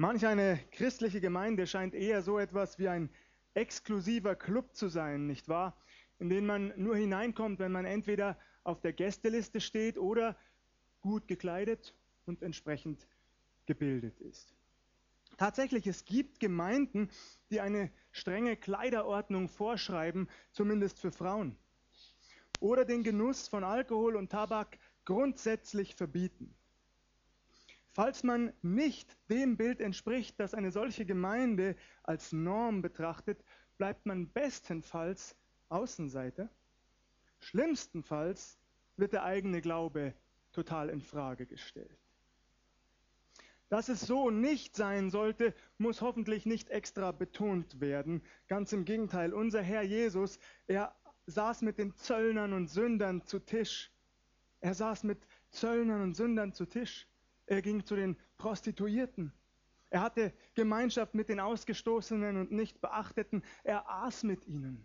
Manch eine christliche Gemeinde scheint eher so etwas wie ein exklusiver Club zu sein, nicht wahr? In den man nur hineinkommt, wenn man entweder auf der Gästeliste steht oder gut gekleidet und entsprechend gebildet ist. Tatsächlich, es gibt Gemeinden, die eine strenge Kleiderordnung vorschreiben, zumindest für Frauen. Oder den Genuss von Alkohol und Tabak grundsätzlich verbieten. Falls man nicht dem Bild entspricht, das eine solche Gemeinde als Norm betrachtet, bleibt man bestenfalls Außenseiter. Schlimmstenfalls wird der eigene Glaube total in Frage gestellt. Dass es so nicht sein sollte, muss hoffentlich nicht extra betont werden. Ganz im Gegenteil, unser Herr Jesus, er saß mit den Zöllnern und Sündern zu Tisch. Er saß mit Zöllnern und Sündern zu Tisch. Er ging zu den Prostituierten. Er hatte Gemeinschaft mit den Ausgestoßenen und nicht Beachteten. Er aß mit ihnen.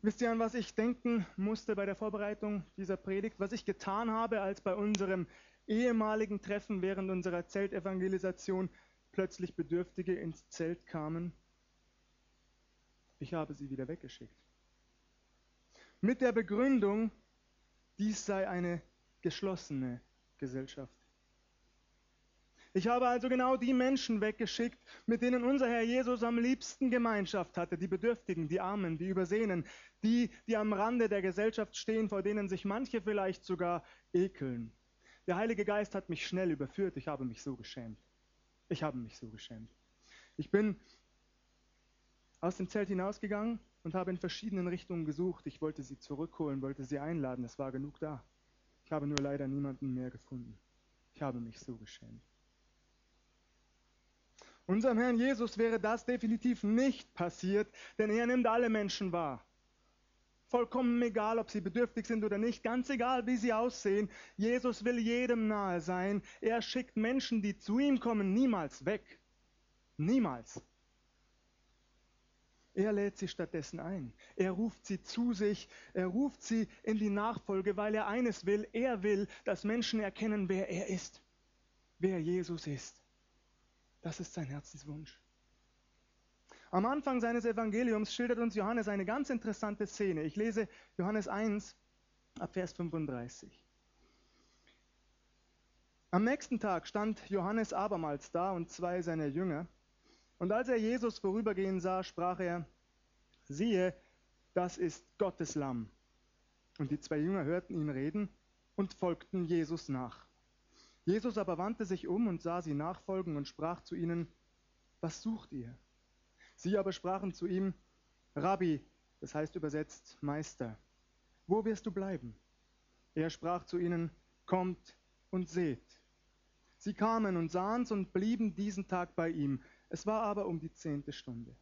Wisst ihr, an was ich denken musste bei der Vorbereitung dieser Predigt? Was ich getan habe, als bei unserem ehemaligen Treffen während unserer Zeltevangelisation plötzlich Bedürftige ins Zelt kamen? Ich habe sie wieder weggeschickt. Mit der Begründung, dies sei eine geschlossene Gesellschaft. Ich habe also genau die Menschen weggeschickt, mit denen unser Herr Jesus am liebsten Gemeinschaft hatte, die Bedürftigen, die Armen, die Übersehenen, die, die am Rande der Gesellschaft stehen, vor denen sich manche vielleicht sogar ekeln. Der Heilige Geist hat mich schnell überführt, ich habe mich so geschämt. Ich habe mich so geschämt. Ich bin aus dem Zelt hinausgegangen und habe in verschiedenen Richtungen gesucht. Ich wollte sie zurückholen, wollte sie einladen, es war genug da. Ich habe nur leider niemanden mehr gefunden. Ich habe mich so geschämt. Unserem Herrn Jesus wäre das definitiv nicht passiert, denn er nimmt alle Menschen wahr. Vollkommen egal, ob sie bedürftig sind oder nicht, ganz egal, wie sie aussehen. Jesus will jedem nahe sein. Er schickt Menschen, die zu ihm kommen, niemals weg. Niemals. Er lädt sie stattdessen ein. Er ruft sie zu sich. Er ruft sie in die Nachfolge, weil er eines will. Er will, dass Menschen erkennen, wer er ist. Wer Jesus ist. Das ist sein Herzenswunsch. Am Anfang seines Evangeliums schildert uns Johannes eine ganz interessante Szene. Ich lese Johannes 1 ab Vers 35. Am nächsten Tag stand Johannes abermals da und zwei seiner Jünger. Und als er Jesus vorübergehen sah, sprach er, siehe, das ist Gottes Lamm. Und die zwei Jünger hörten ihn reden und folgten Jesus nach. Jesus aber wandte sich um und sah sie nachfolgen und sprach zu ihnen, was sucht ihr? Sie aber sprachen zu ihm, Rabbi, das heißt übersetzt Meister, wo wirst du bleiben? Er sprach zu ihnen, kommt und seht. Sie kamen und sahen's und blieben diesen Tag bei ihm. Es war aber um die zehnte Stunde.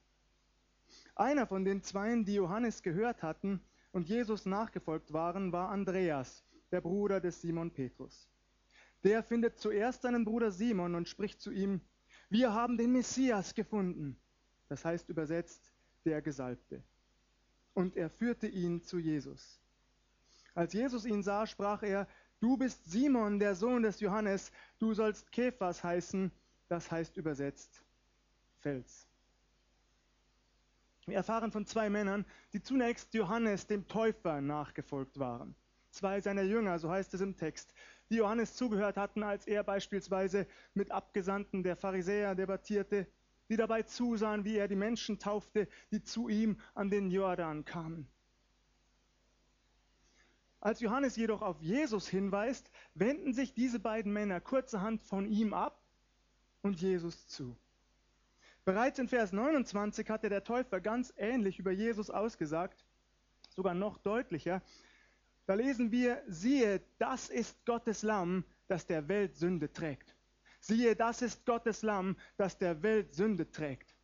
Einer von den Zweien, die Johannes gehört hatten und Jesus nachgefolgt waren, war Andreas, der Bruder des Simon Petrus. Der findet zuerst seinen Bruder Simon und spricht zu ihm, wir haben den Messias gefunden. Das heißt übersetzt, der Gesalbte. Und er führte ihn zu Jesus. Als Jesus ihn sah, sprach er, du bist Simon, der Sohn des Johannes, du sollst Kephas heißen, das heißt übersetzt Fels. Wir erfahren von zwei Männern, die zunächst Johannes dem Täufer nachgefolgt waren. Zwei seiner Jünger, so heißt es im Text, die Johannes zugehört hatten, als er beispielsweise mit Abgesandten der Pharisäer debattierte, die dabei zusahen, wie er die Menschen taufte, die zu ihm an den Jordan kamen. Als Johannes jedoch auf Jesus hinweist, wenden sich diese beiden Männer kurzerhand von ihm ab und Jesus zu. Bereits in Vers 29 hatte der Täufer ganz ähnlich über Jesus ausgesagt, sogar noch deutlicher. Da lesen wir, siehe, das ist Gottes Lamm, das der Welt Sünde trägt. Siehe, das ist Gottes Lamm, das der Welt Sünde trägt.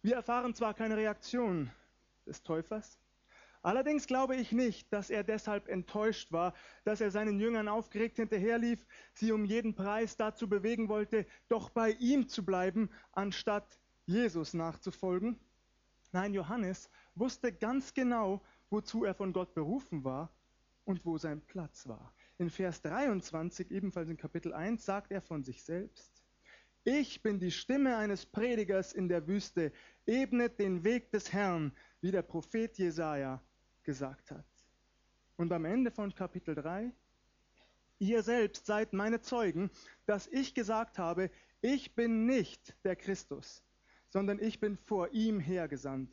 Wir erfahren zwar keine Reaktion des Täufers, Allerdings glaube ich nicht, dass er deshalb enttäuscht war, dass er seinen Jüngern aufgeregt hinterherlief, sie um jeden Preis dazu bewegen wollte, doch bei ihm zu bleiben, anstatt Jesus nachzufolgen. Nein, Johannes wusste ganz genau, wozu er von Gott berufen war und wo sein Platz war. in Vers 23, ebenfalls in Kapitel 1, sagt er von sich selbst, ich bin die Stimme eines Predigers in der Wüste, ebnet den Weg des Herrn, wie der Prophet Jesaja gesagt hat. Und am Ende von Kapitel 3, ihr selbst seid meine Zeugen, dass ich gesagt habe, ich bin nicht der Christus, sondern ich bin vor ihm hergesandt.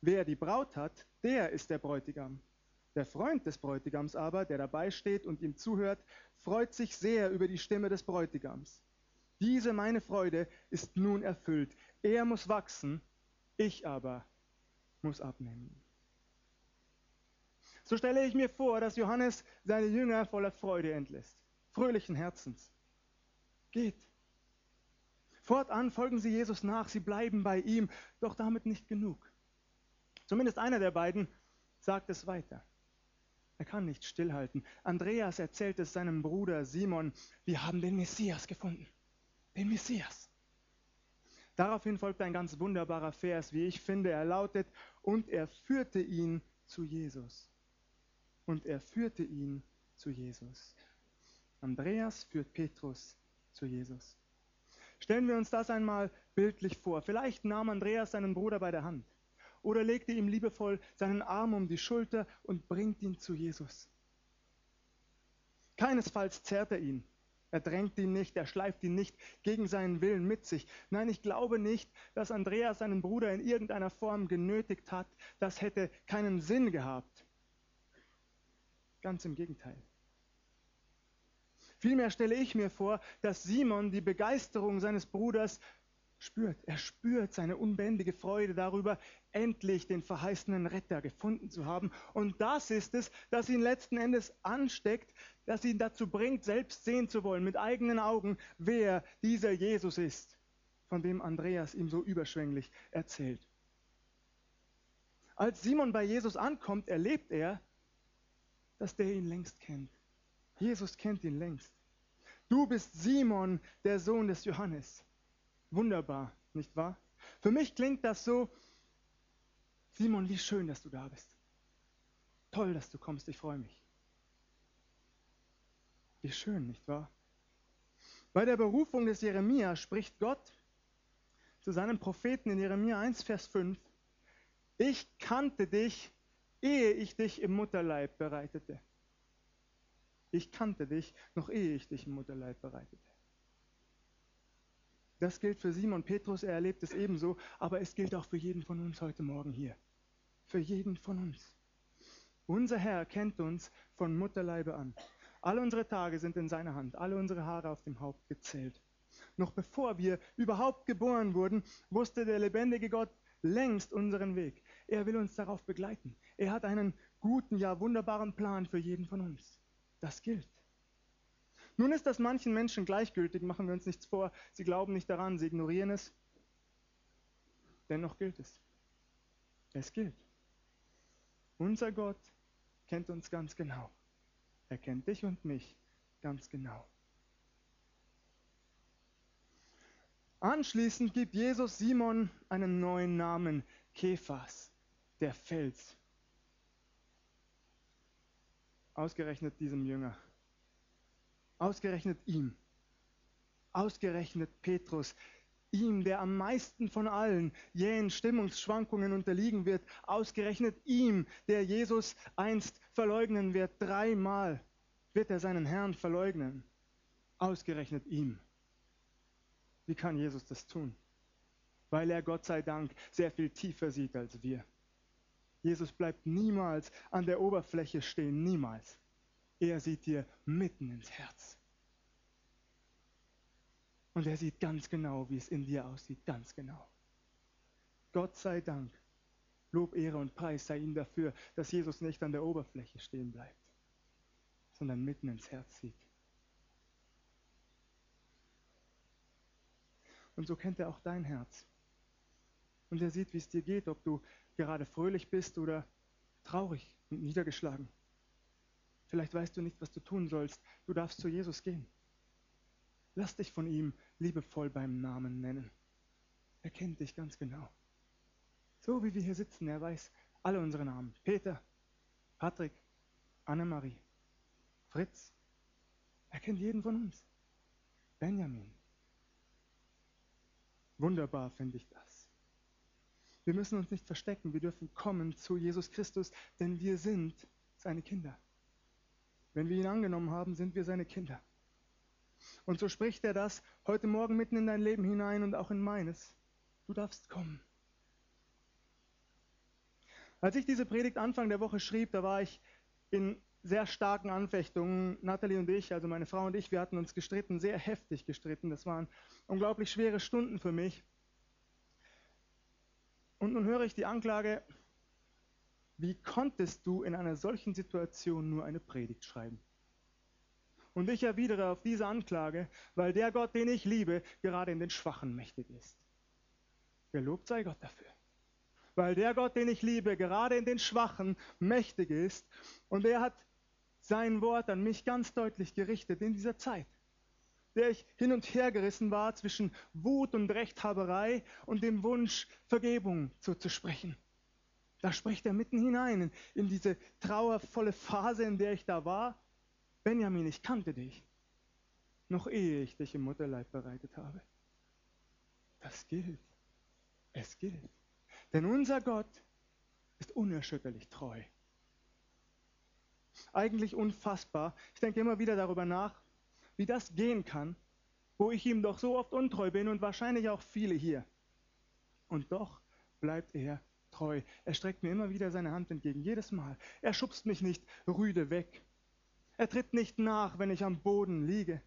Wer die Braut hat, der ist der Bräutigam. Der Freund des Bräutigams aber, der dabei steht und ihm zuhört, freut sich sehr über die Stimme des Bräutigams. Diese meine Freude ist nun erfüllt. Er muss wachsen, ich aber muss abnehmen. So stelle ich mir vor, dass Johannes seine Jünger voller Freude entlässt, fröhlichen Herzens. Geht. Fortan folgen sie Jesus nach, sie bleiben bei ihm, doch damit nicht genug. Zumindest einer der beiden sagt es weiter. Er kann nicht stillhalten. Andreas erzählt es seinem Bruder Simon, wir haben den Messias gefunden. Den Messias. Daraufhin folgt ein ganz wunderbarer Vers, wie ich finde. Er lautet, und er führte ihn zu Jesus. Und er führte ihn zu Jesus. Andreas führt Petrus zu Jesus. Stellen wir uns das einmal bildlich vor. Vielleicht nahm Andreas seinen Bruder bei der Hand oder legte ihm liebevoll seinen Arm um die Schulter und bringt ihn zu Jesus. Keinesfalls zerrt er ihn. Er drängt ihn nicht, er schleift ihn nicht gegen seinen Willen mit sich. Nein, ich glaube nicht, dass Andreas seinen Bruder in irgendeiner Form genötigt hat. Das hätte keinen Sinn gehabt. Ganz im Gegenteil. Vielmehr stelle ich mir vor, dass Simon die Begeisterung seines Bruders spürt. Er spürt seine unbändige Freude darüber, endlich den verheißenen Retter gefunden zu haben. Und das ist es, das ihn letzten Endes ansteckt, das ihn dazu bringt, selbst sehen zu wollen, mit eigenen Augen, wer dieser Jesus ist, von dem Andreas ihm so überschwänglich erzählt. Als Simon bei Jesus ankommt, erlebt er, dass der ihn längst kennt. Jesus kennt ihn längst. Du bist Simon, der Sohn des Johannes. Wunderbar, nicht wahr? Für mich klingt das so, Simon, wie schön, dass du da bist. Toll, dass du kommst, ich freue mich. Wie schön, nicht wahr? Bei der Berufung des Jeremia spricht Gott zu seinem Propheten in Jeremia 1, Vers 5, ich kannte dich, ehe ich dich im Mutterleib bereitete. Ich kannte dich, noch ehe ich dich im Mutterleib bereitete. Das gilt für Simon Petrus, er erlebt es ebenso, aber es gilt auch für jeden von uns heute Morgen hier. Für jeden von uns. Unser Herr kennt uns von Mutterleibe an. Alle unsere Tage sind in seiner Hand, alle unsere Haare auf dem Haupt gezählt. Noch bevor wir überhaupt geboren wurden, wusste der lebendige Gott längst unseren Weg. Er will uns darauf begleiten. Er hat einen guten, ja wunderbaren Plan für jeden von uns. Das gilt. Nun ist das manchen Menschen gleichgültig, machen wir uns nichts vor. Sie glauben nicht daran, sie ignorieren es. Dennoch gilt es. Es gilt. Unser Gott kennt uns ganz genau. Er kennt dich und mich ganz genau. Anschließend gibt Jesus Simon einen neuen Namen, Kephas, der Fels. Ausgerechnet diesem Jünger. Ausgerechnet ihm. Ausgerechnet Petrus. Ihm, der am meisten von allen jähen Stimmungsschwankungen unterliegen wird. Ausgerechnet ihm, der Jesus einst verleugnen wird. Dreimal wird er seinen Herrn verleugnen. Ausgerechnet ihm. Wie kann Jesus das tun? Weil er Gott sei Dank sehr viel tiefer sieht als wir. Jesus bleibt niemals an der Oberfläche stehen, niemals. Er sieht dir mitten ins Herz. Und er sieht ganz genau, wie es in dir aussieht, ganz genau. Gott sei Dank. Lob, Ehre und Preis sei ihm dafür, dass Jesus nicht an der Oberfläche stehen bleibt, sondern mitten ins Herz sieht. Und so kennt er auch dein Herz. Und er sieht, wie es dir geht, ob du gerade fröhlich bist oder traurig und niedergeschlagen. Vielleicht weißt du nicht, was du tun sollst. Du darfst zu Jesus gehen. Lass dich von ihm liebevoll beim Namen nennen. Er kennt dich ganz genau. So wie wir hier sitzen, er weiß alle unsere Namen. Peter, Patrick, Annemarie, Fritz, Er kennt jeden von uns. Benjamin. Wunderbar finde ich das. Wir müssen uns nicht verstecken, wir dürfen kommen zu Jesus Christus, denn wir sind seine Kinder. Wenn wir ihn angenommen haben, sind wir seine Kinder. Und so spricht er das heute Morgen mitten in dein Leben hinein und auch in meines. Du darfst kommen. Als ich diese Predigt Anfang der Woche schrieb, da war ich in sehr starken Anfechtungen. Natalie und ich, also meine Frau und ich, wir hatten uns gestritten, sehr heftig gestritten. Das waren unglaublich schwere Stunden für mich. Und nun höre ich die Anklage, wie konntest du in einer solchen Situation nur eine Predigt schreiben? Und ich erwidere auf diese Anklage, weil der Gott, den ich liebe, gerade in den Schwachen mächtig ist. Gelobt sei Gott dafür. Weil der Gott, den ich liebe, gerade in den Schwachen mächtig ist. Und er hat sein Wort an mich ganz deutlich gerichtet in dieser Zeit, der ich hin und her gerissen war zwischen Wut und Rechthaberei und dem Wunsch, Vergebung zuzusprechen. Da spricht er mitten hinein in diese trauervolle Phase, in der ich da war. Benjamin, ich kannte dich, noch ehe ich dich im Mutterleib bereitet habe. Das gilt. Es gilt. Denn unser Gott ist unerschütterlich treu eigentlich unfassbar. Ich denke immer wieder darüber nach, wie das gehen kann, wo ich ihm doch so oft untreu bin und wahrscheinlich auch viele hier. Und doch bleibt er treu. Er streckt mir immer wieder seine Hand entgegen, jedes Mal. Er schubst mich nicht rüde weg. Er tritt nicht nach, wenn ich am Boden liege.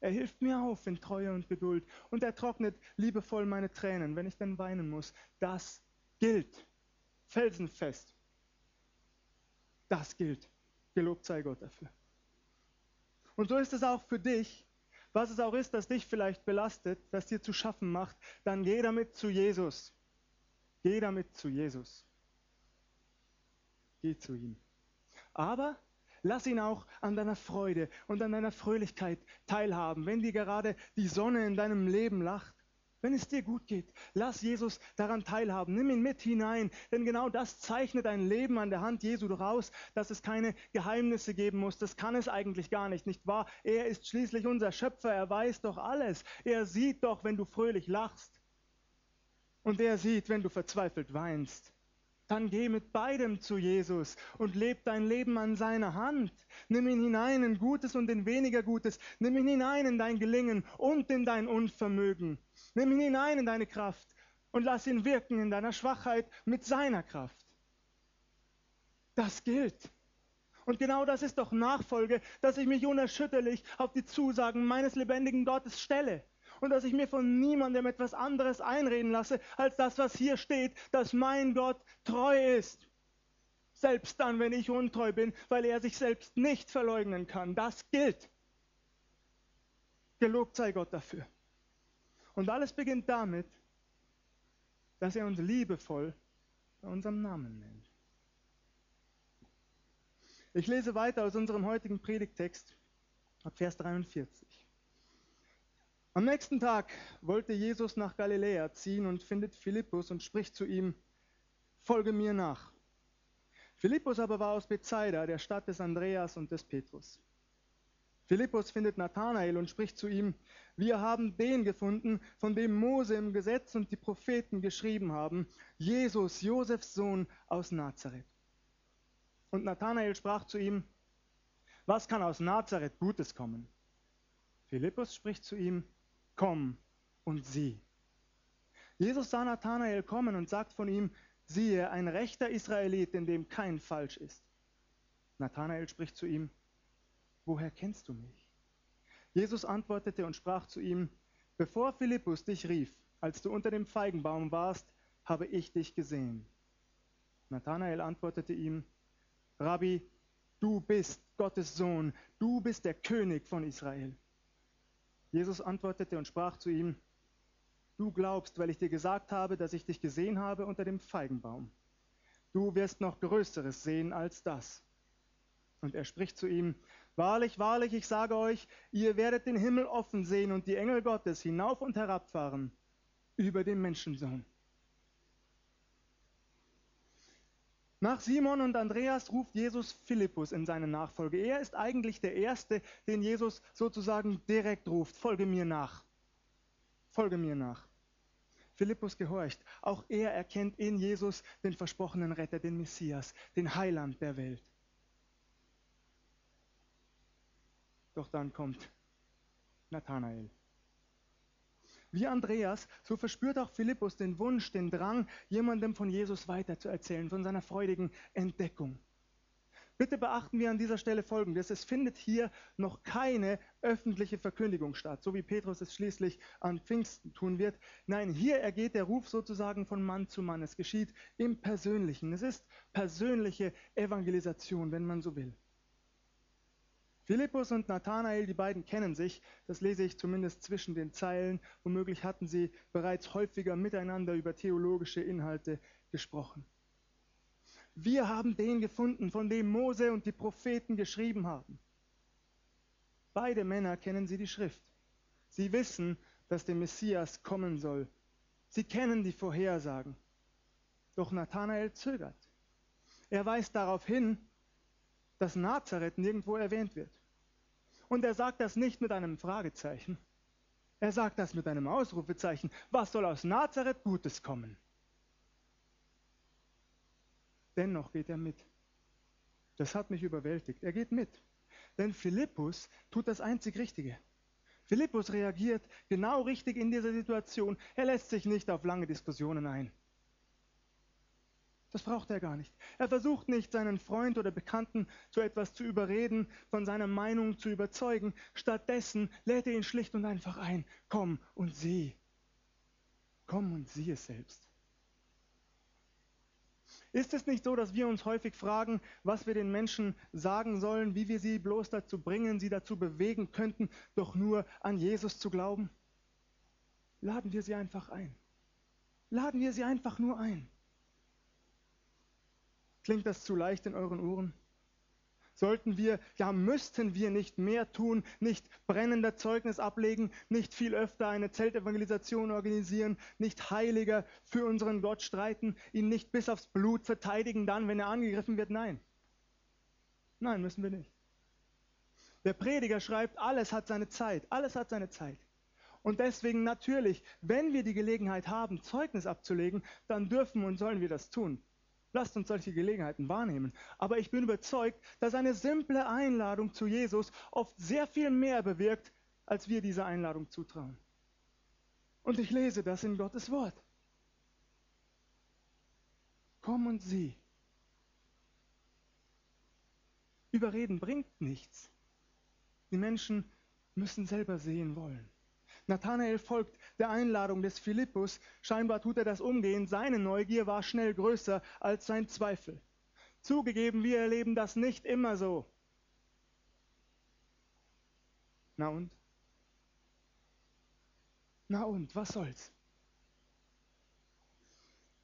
Er hilft mir auf in Treue und Geduld und er trocknet liebevoll meine Tränen, wenn ich dann weinen muss. Das gilt. Felsenfest. Das gilt. Gelobt sei Gott dafür. Und so ist es auch für dich, was es auch ist, das dich vielleicht belastet, das dir zu schaffen macht, dann geh damit zu Jesus. Geh damit zu Jesus. Geh zu ihm. Aber lass ihn auch an deiner Freude und an deiner Fröhlichkeit teilhaben, wenn dir gerade die Sonne in deinem Leben lacht wenn es dir gut geht, lass Jesus daran teilhaben. Nimm ihn mit hinein, denn genau das zeichnet ein Leben an der Hand Jesu daraus, dass es keine Geheimnisse geben muss. Das kann es eigentlich gar nicht, nicht wahr? Er ist schließlich unser Schöpfer, er weiß doch alles. Er sieht doch, wenn du fröhlich lachst. Und er sieht, wenn du verzweifelt weinst dann geh mit beidem zu Jesus und leb dein Leben an seiner Hand. Nimm ihn hinein in Gutes und in weniger Gutes. Nimm ihn hinein in dein Gelingen und in dein Unvermögen. Nimm ihn hinein in deine Kraft und lass ihn wirken in deiner Schwachheit mit seiner Kraft. Das gilt. Und genau das ist doch Nachfolge, dass ich mich unerschütterlich auf die Zusagen meines lebendigen Gottes stelle und dass ich mir von niemandem etwas anderes einreden lasse, als das, was hier steht, dass mein Gott treu ist. Selbst dann, wenn ich untreu bin, weil er sich selbst nicht verleugnen kann. Das gilt. Gelobt sei Gott dafür. Und alles beginnt damit, dass er uns liebevoll bei unserem Namen nennt. Ich lese weiter aus unserem heutigen Predigtext ab Vers 43. Am nächsten Tag wollte Jesus nach Galiläa ziehen und findet Philippus und spricht zu ihm, folge mir nach. Philippus aber war aus Bethsaida, der Stadt des Andreas und des Petrus. Philippus findet Nathanael und spricht zu ihm, wir haben den gefunden, von dem Mose im Gesetz und die Propheten geschrieben haben, Jesus, Josefs Sohn aus Nazareth. Und Nathanael sprach zu ihm, was kann aus Nazareth Gutes kommen? Philippus spricht zu ihm, komm und sieh. Jesus sah Nathanael kommen und sagt von ihm, siehe, ein rechter Israelit, in dem kein Falsch ist. Nathanael spricht zu ihm, woher kennst du mich? Jesus antwortete und sprach zu ihm, bevor Philippus dich rief, als du unter dem Feigenbaum warst, habe ich dich gesehen. Nathanael antwortete ihm, Rabbi, du bist Gottes Sohn, du bist der König von Israel. Jesus antwortete und sprach zu ihm, du glaubst, weil ich dir gesagt habe, dass ich dich gesehen habe unter dem Feigenbaum. Du wirst noch Größeres sehen als das. Und er spricht zu ihm, Wahrlich, wahrlich, ich sage euch, ihr werdet den Himmel offen sehen und die Engel Gottes hinauf und herabfahren über den Menschensohn. Nach Simon und Andreas ruft Jesus Philippus in seine Nachfolge. Er ist eigentlich der Erste, den Jesus sozusagen direkt ruft. Folge mir nach. Folge mir nach. Philippus gehorcht. Auch er erkennt in Jesus den versprochenen Retter, den Messias, den Heiland der Welt. Doch dann kommt Nathanael. Wie Andreas, so verspürt auch Philippus den Wunsch, den Drang, jemandem von Jesus weiterzuerzählen, von seiner freudigen Entdeckung. Bitte beachten wir an dieser Stelle Folgendes. Es findet hier noch keine öffentliche Verkündigung statt, so wie Petrus es schließlich an Pfingsten tun wird. Nein, hier ergeht der Ruf sozusagen von Mann zu Mann. Es geschieht im Persönlichen. Es ist persönliche Evangelisation, wenn man so will. Philippus und Nathanael, die beiden kennen sich, das lese ich zumindest zwischen den Zeilen. Womöglich hatten sie bereits häufiger miteinander über theologische Inhalte gesprochen. Wir haben den gefunden, von dem Mose und die Propheten geschrieben haben. Beide Männer kennen sie die Schrift. Sie wissen, dass der Messias kommen soll. Sie kennen die Vorhersagen. Doch Nathanael zögert. Er weist darauf hin, dass Nazareth nirgendwo erwähnt wird. Und er sagt das nicht mit einem Fragezeichen. Er sagt das mit einem Ausrufezeichen. Was soll aus Nazareth Gutes kommen? Dennoch geht er mit. Das hat mich überwältigt. Er geht mit. Denn Philippus tut das einzig Richtige. Philippus reagiert genau richtig in dieser Situation. Er lässt sich nicht auf lange Diskussionen ein. Das braucht er gar nicht. Er versucht nicht, seinen Freund oder Bekannten zu etwas zu überreden, von seiner Meinung zu überzeugen. Stattdessen lädt er ihn schlicht und einfach ein. Komm und sieh. Komm und sieh es selbst. Ist es nicht so, dass wir uns häufig fragen, was wir den Menschen sagen sollen, wie wir sie bloß dazu bringen, sie dazu bewegen könnten, doch nur an Jesus zu glauben? Laden wir sie einfach ein. Laden wir sie einfach nur ein. Klingt das zu leicht in euren Ohren? Sollten wir, ja müssten wir nicht mehr tun, nicht brennender Zeugnis ablegen, nicht viel öfter eine Zeltevangelisation organisieren, nicht heiliger für unseren Gott streiten, ihn nicht bis aufs Blut verteidigen, dann, wenn er angegriffen wird? Nein. Nein, müssen wir nicht. Der Prediger schreibt, alles hat seine Zeit, alles hat seine Zeit. Und deswegen natürlich, wenn wir die Gelegenheit haben, Zeugnis abzulegen, dann dürfen und sollen wir das tun. Lasst uns solche Gelegenheiten wahrnehmen. Aber ich bin überzeugt, dass eine simple Einladung zu Jesus oft sehr viel mehr bewirkt, als wir dieser Einladung zutrauen. Und ich lese das in Gottes Wort. Komm und sieh. Überreden bringt nichts. Die Menschen müssen selber sehen wollen. Nathanael folgt der Einladung des Philippus. Scheinbar tut er das umgehend. Seine Neugier war schnell größer als sein Zweifel. Zugegeben, wir erleben das nicht immer so. Na und? Na und, was soll's?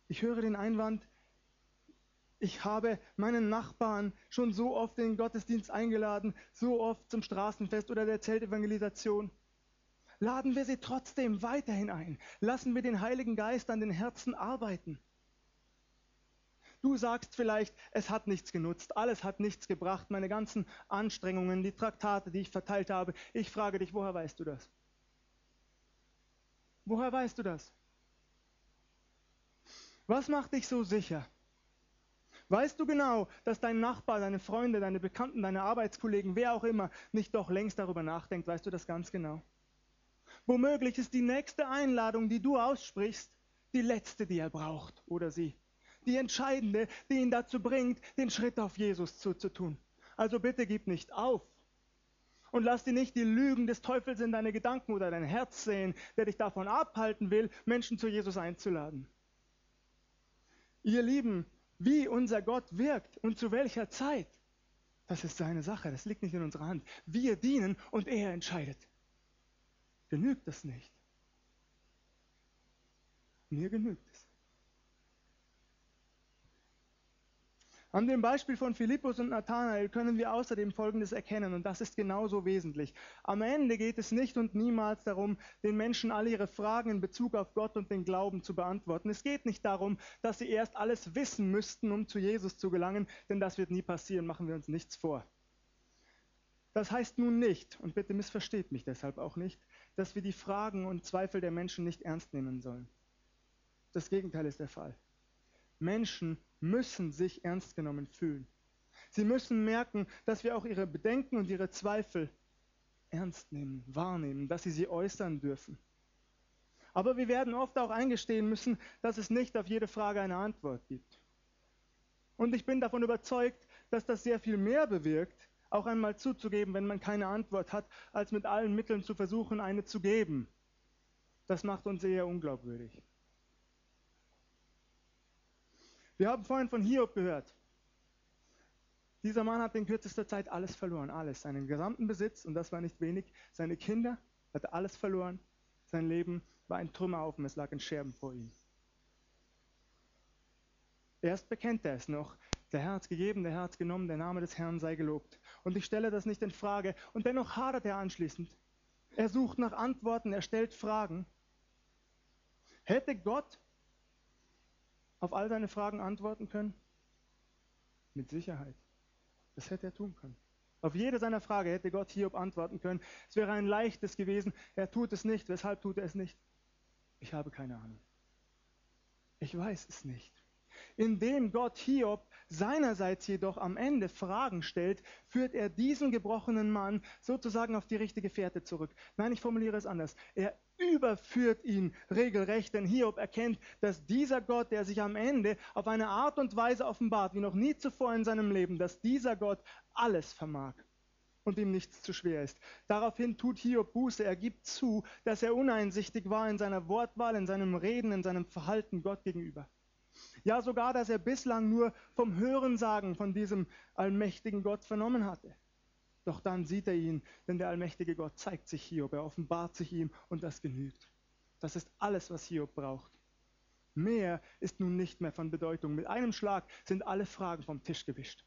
Ich höre den Einwand, ich habe meinen Nachbarn schon so oft in den Gottesdienst eingeladen, so oft zum Straßenfest oder der Zeltevangelisation laden wir sie trotzdem weiterhin ein. Lassen wir den Heiligen Geist an den Herzen arbeiten. Du sagst vielleicht, es hat nichts genutzt, alles hat nichts gebracht, meine ganzen Anstrengungen, die Traktate, die ich verteilt habe. Ich frage dich, woher weißt du das? Woher weißt du das? Was macht dich so sicher? Weißt du genau, dass dein Nachbar, deine Freunde, deine Bekannten, deine Arbeitskollegen, wer auch immer, nicht doch längst darüber nachdenkt? Weißt du das ganz genau? Womöglich ist die nächste Einladung, die du aussprichst, die letzte, die er braucht oder sie. Die entscheidende, die ihn dazu bringt, den Schritt auf Jesus zuzutun. Also bitte gib nicht auf. Und lass dir nicht die Lügen des Teufels in deine Gedanken oder dein Herz sehen, der dich davon abhalten will, Menschen zu Jesus einzuladen. Ihr Lieben, wie unser Gott wirkt und zu welcher Zeit, das ist seine Sache, das liegt nicht in unserer Hand. Wir dienen und er entscheidet genügt das nicht. Mir genügt es. An dem Beispiel von Philippus und Nathanael können wir außerdem Folgendes erkennen, und das ist genauso wesentlich. Am Ende geht es nicht und niemals darum, den Menschen alle ihre Fragen in Bezug auf Gott und den Glauben zu beantworten. Es geht nicht darum, dass sie erst alles wissen müssten, um zu Jesus zu gelangen, denn das wird nie passieren, machen wir uns nichts vor. Das heißt nun nicht, und bitte missversteht mich deshalb auch nicht, dass wir die Fragen und Zweifel der Menschen nicht ernst nehmen sollen. Das Gegenteil ist der Fall. Menschen müssen sich ernst genommen fühlen. Sie müssen merken, dass wir auch ihre Bedenken und ihre Zweifel ernst nehmen, wahrnehmen, dass sie sie äußern dürfen. Aber wir werden oft auch eingestehen müssen, dass es nicht auf jede Frage eine Antwort gibt. Und ich bin davon überzeugt, dass das sehr viel mehr bewirkt, auch einmal zuzugeben, wenn man keine Antwort hat, als mit allen Mitteln zu versuchen, eine zu geben. Das macht uns eher unglaubwürdig. Wir haben vorhin von Hiob gehört. Dieser Mann hat in kürzester Zeit alles verloren, alles, seinen gesamten Besitz, und das war nicht wenig, seine Kinder, hatte alles verloren, sein Leben war ein Trümmerhaufen, es lag in Scherben vor ihm. Erst bekennt er es noch, der Herr hat es gegeben, der Herr hat es genommen, der Name des Herrn sei gelobt. Und ich stelle das nicht in Frage. Und dennoch hadert er anschließend. Er sucht nach Antworten, er stellt Fragen. Hätte Gott auf all seine Fragen antworten können? Mit Sicherheit. Das hätte er tun können. Auf jede seiner Frage hätte Gott Hiob antworten können. Es wäre ein leichtes gewesen. Er tut es nicht. Weshalb tut er es nicht? Ich habe keine Ahnung. Ich weiß es nicht. Indem Gott Hiob seinerseits jedoch am Ende Fragen stellt, führt er diesen gebrochenen Mann sozusagen auf die richtige Fährte zurück. Nein, ich formuliere es anders. Er überführt ihn regelrecht, denn Hiob erkennt, dass dieser Gott, der sich am Ende auf eine Art und Weise offenbart, wie noch nie zuvor in seinem Leben, dass dieser Gott alles vermag und ihm nichts zu schwer ist. Daraufhin tut Hiob Buße, er gibt zu, dass er uneinsichtig war in seiner Wortwahl, in seinem Reden, in seinem Verhalten Gott gegenüber. Ja, sogar, dass er bislang nur vom Hörensagen von diesem allmächtigen Gott vernommen hatte. Doch dann sieht er ihn, denn der allmächtige Gott zeigt sich Hiob, er offenbart sich ihm und das genügt. Das ist alles, was Hiob braucht. Mehr ist nun nicht mehr von Bedeutung. Mit einem Schlag sind alle Fragen vom Tisch gewischt.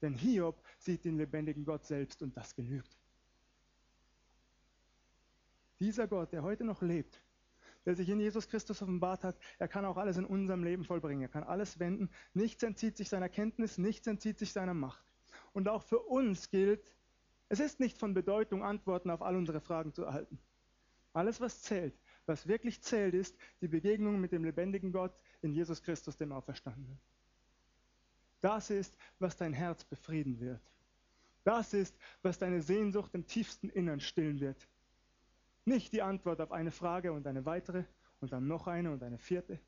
Denn Hiob sieht den lebendigen Gott selbst und das genügt. Dieser Gott, der heute noch lebt, der sich in Jesus Christus offenbart hat, er kann auch alles in unserem Leben vollbringen. Er kann alles wenden. Nichts entzieht sich seiner Kenntnis, nichts entzieht sich seiner Macht. Und auch für uns gilt, es ist nicht von Bedeutung, Antworten auf all unsere Fragen zu erhalten. Alles, was zählt, was wirklich zählt, ist die Begegnung mit dem lebendigen Gott in Jesus Christus, dem Auferstandenen. Das ist, was dein Herz befrieden wird. Das ist, was deine Sehnsucht im tiefsten Innern stillen wird. Nicht die Antwort auf eine Frage und eine weitere und dann noch eine und eine vierte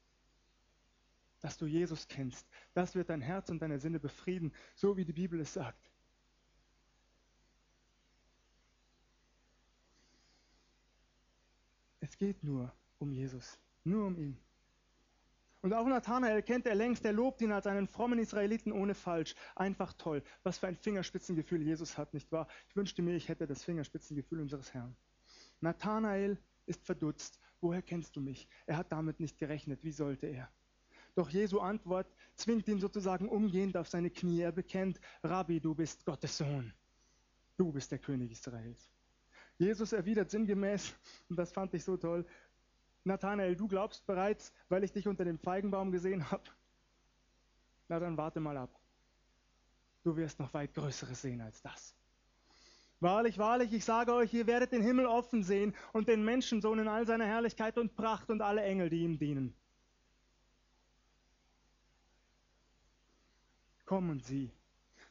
dass du Jesus kennst. Das wird dein Herz und deine Sinne befrieden, so wie die Bibel es sagt. Es geht nur um Jesus, nur um ihn. Und auch Nathanael kennt er längst, er lobt ihn als einen frommen Israeliten ohne Falsch. Einfach toll. Was für ein Fingerspitzengefühl Jesus hat, nicht wahr? Ich wünschte mir, ich hätte das Fingerspitzengefühl unseres Herrn. Nathanael ist verdutzt. Woher kennst du mich? Er hat damit nicht gerechnet. Wie sollte er? Doch Jesu Antwort zwingt ihn sozusagen umgehend auf seine Knie. Er bekennt, Rabbi, du bist Gottes Sohn. Du bist der König Israels. Jesus erwidert sinngemäß, und das fand ich so toll, Nathanael, du glaubst bereits, weil ich dich unter dem Feigenbaum gesehen habe? Na dann warte mal ab. Du wirst noch weit Größeres sehen als das. Wahrlich, wahrlich, ich sage euch, ihr werdet den Himmel offen sehen und den Menschensohn in all seiner Herrlichkeit und Pracht und alle Engel, die ihm dienen. Komm und sieh.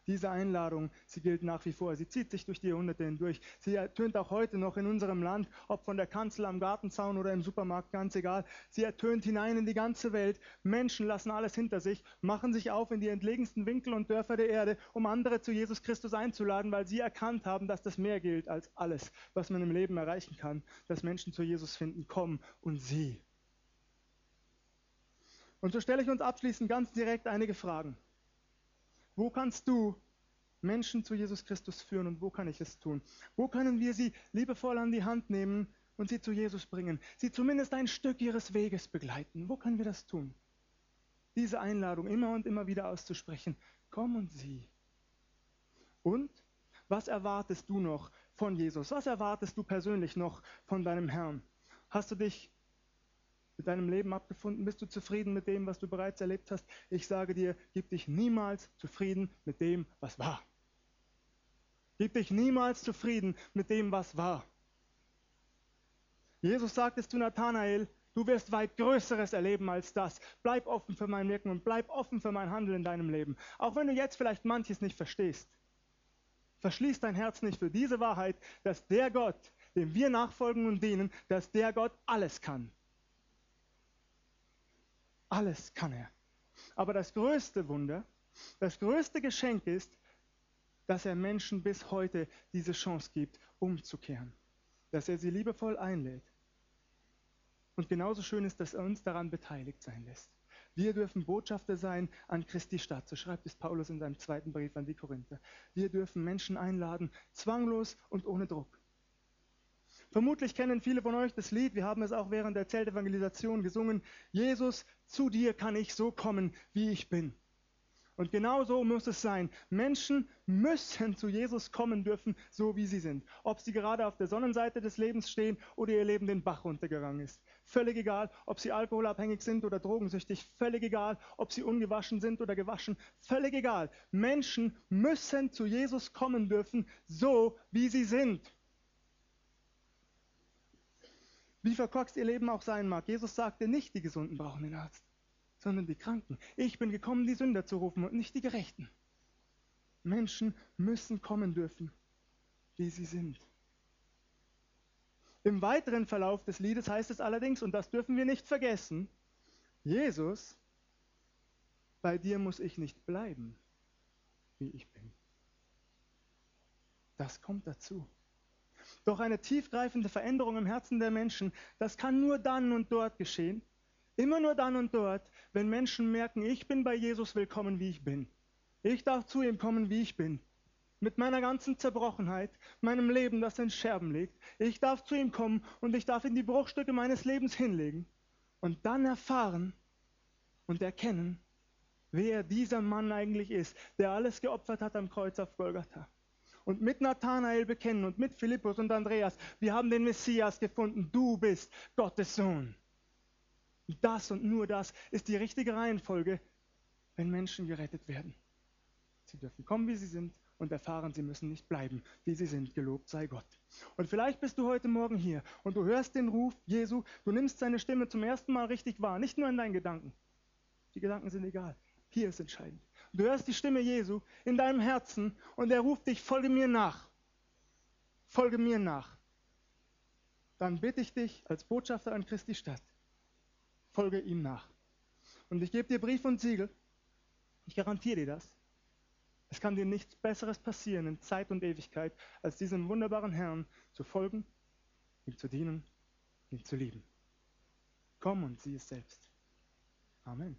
Diese Einladung, sie gilt nach wie vor. Sie zieht sich durch die Jahrhunderte hindurch. Sie ertönt auch heute noch in unserem Land, ob von der Kanzel am Gartenzaun oder im Supermarkt, ganz egal. Sie ertönt hinein in die ganze Welt. Menschen lassen alles hinter sich, machen sich auf in die entlegensten Winkel und Dörfer der Erde, um andere zu Jesus Christus einzuladen, weil sie erkannt haben, dass das mehr gilt als alles, was man im Leben erreichen kann, dass Menschen zu Jesus finden. Komm und sieh. Und so stelle ich uns abschließend ganz direkt einige Fragen. Wo kannst du Menschen zu Jesus Christus führen und wo kann ich es tun? Wo können wir sie liebevoll an die Hand nehmen und sie zu Jesus bringen? Sie zumindest ein Stück ihres Weges begleiten. Wo können wir das tun? Diese Einladung immer und immer wieder auszusprechen. Komm und sieh. Und was erwartest du noch von Jesus? Was erwartest du persönlich noch von deinem Herrn? Hast du dich mit deinem Leben abgefunden? Bist du zufrieden mit dem, was du bereits erlebt hast? Ich sage dir, gib dich niemals zufrieden mit dem, was war. Gib dich niemals zufrieden mit dem, was war. Jesus sagt es zu Nathanael, du wirst weit Größeres erleben als das. Bleib offen für mein Wirken und bleib offen für mein Handeln in deinem Leben. Auch wenn du jetzt vielleicht manches nicht verstehst. Verschließ dein Herz nicht für diese Wahrheit, dass der Gott, dem wir nachfolgen und dienen, dass der Gott alles kann. Alles kann er. Aber das größte Wunder, das größte Geschenk ist, dass er Menschen bis heute diese Chance gibt, umzukehren. Dass er sie liebevoll einlädt. Und genauso schön ist, dass er uns daran beteiligt sein lässt. Wir dürfen Botschafter sein an Christi Stadt. So schreibt es Paulus in seinem zweiten Brief an die Korinther. Wir dürfen Menschen einladen, zwanglos und ohne Druck. Vermutlich kennen viele von euch das Lied, wir haben es auch während der Zeltevangelisation gesungen. Jesus, zu dir kann ich so kommen, wie ich bin. Und genau so muss es sein. Menschen müssen zu Jesus kommen dürfen, so wie sie sind. Ob sie gerade auf der Sonnenseite des Lebens stehen oder ihr Leben den Bach runtergegangen ist. Völlig egal, ob sie alkoholabhängig sind oder drogensüchtig. Völlig egal, ob sie ungewaschen sind oder gewaschen. Völlig egal. Menschen müssen zu Jesus kommen dürfen, so wie sie sind. Wie verkorkst ihr Leben auch sein mag. Jesus sagte nicht, die Gesunden brauchen den Arzt sondern die Kranken. Ich bin gekommen, die Sünder zu rufen und nicht die Gerechten. Menschen müssen kommen dürfen, wie sie sind. Im weiteren Verlauf des Liedes heißt es allerdings, und das dürfen wir nicht vergessen, Jesus, bei dir muss ich nicht bleiben, wie ich bin. Das kommt dazu. Doch eine tiefgreifende Veränderung im Herzen der Menschen, das kann nur dann und dort geschehen, Immer nur dann und dort, wenn Menschen merken, ich bin bei Jesus willkommen, wie ich bin. Ich darf zu ihm kommen, wie ich bin. Mit meiner ganzen Zerbrochenheit, meinem Leben, das in Scherben liegt. Ich darf zu ihm kommen und ich darf ihm die Bruchstücke meines Lebens hinlegen. Und dann erfahren und erkennen, wer dieser Mann eigentlich ist, der alles geopfert hat am Kreuz auf Golgatha. Und mit Nathanael bekennen und mit Philippus und Andreas, wir haben den Messias gefunden. Du bist Gottes Sohn. Das und nur das ist die richtige Reihenfolge, wenn Menschen gerettet werden. Sie dürfen kommen, wie sie sind und erfahren, sie müssen nicht bleiben, wie sie sind. Gelobt sei Gott. Und vielleicht bist du heute Morgen hier und du hörst den Ruf Jesu, du nimmst seine Stimme zum ersten Mal richtig wahr, nicht nur in deinen Gedanken. Die Gedanken sind egal. Hier ist entscheidend. Du hörst die Stimme Jesu in deinem Herzen und er ruft dich, folge mir nach. Folge mir nach. Dann bitte ich dich als Botschafter an Christi Stadt, folge ihm nach. Und ich gebe dir Brief und Siegel. Ich garantiere dir das. Es kann dir nichts Besseres passieren in Zeit und Ewigkeit, als diesem wunderbaren Herrn zu folgen, ihm zu dienen, ihn zu lieben. Komm und sieh es selbst. Amen.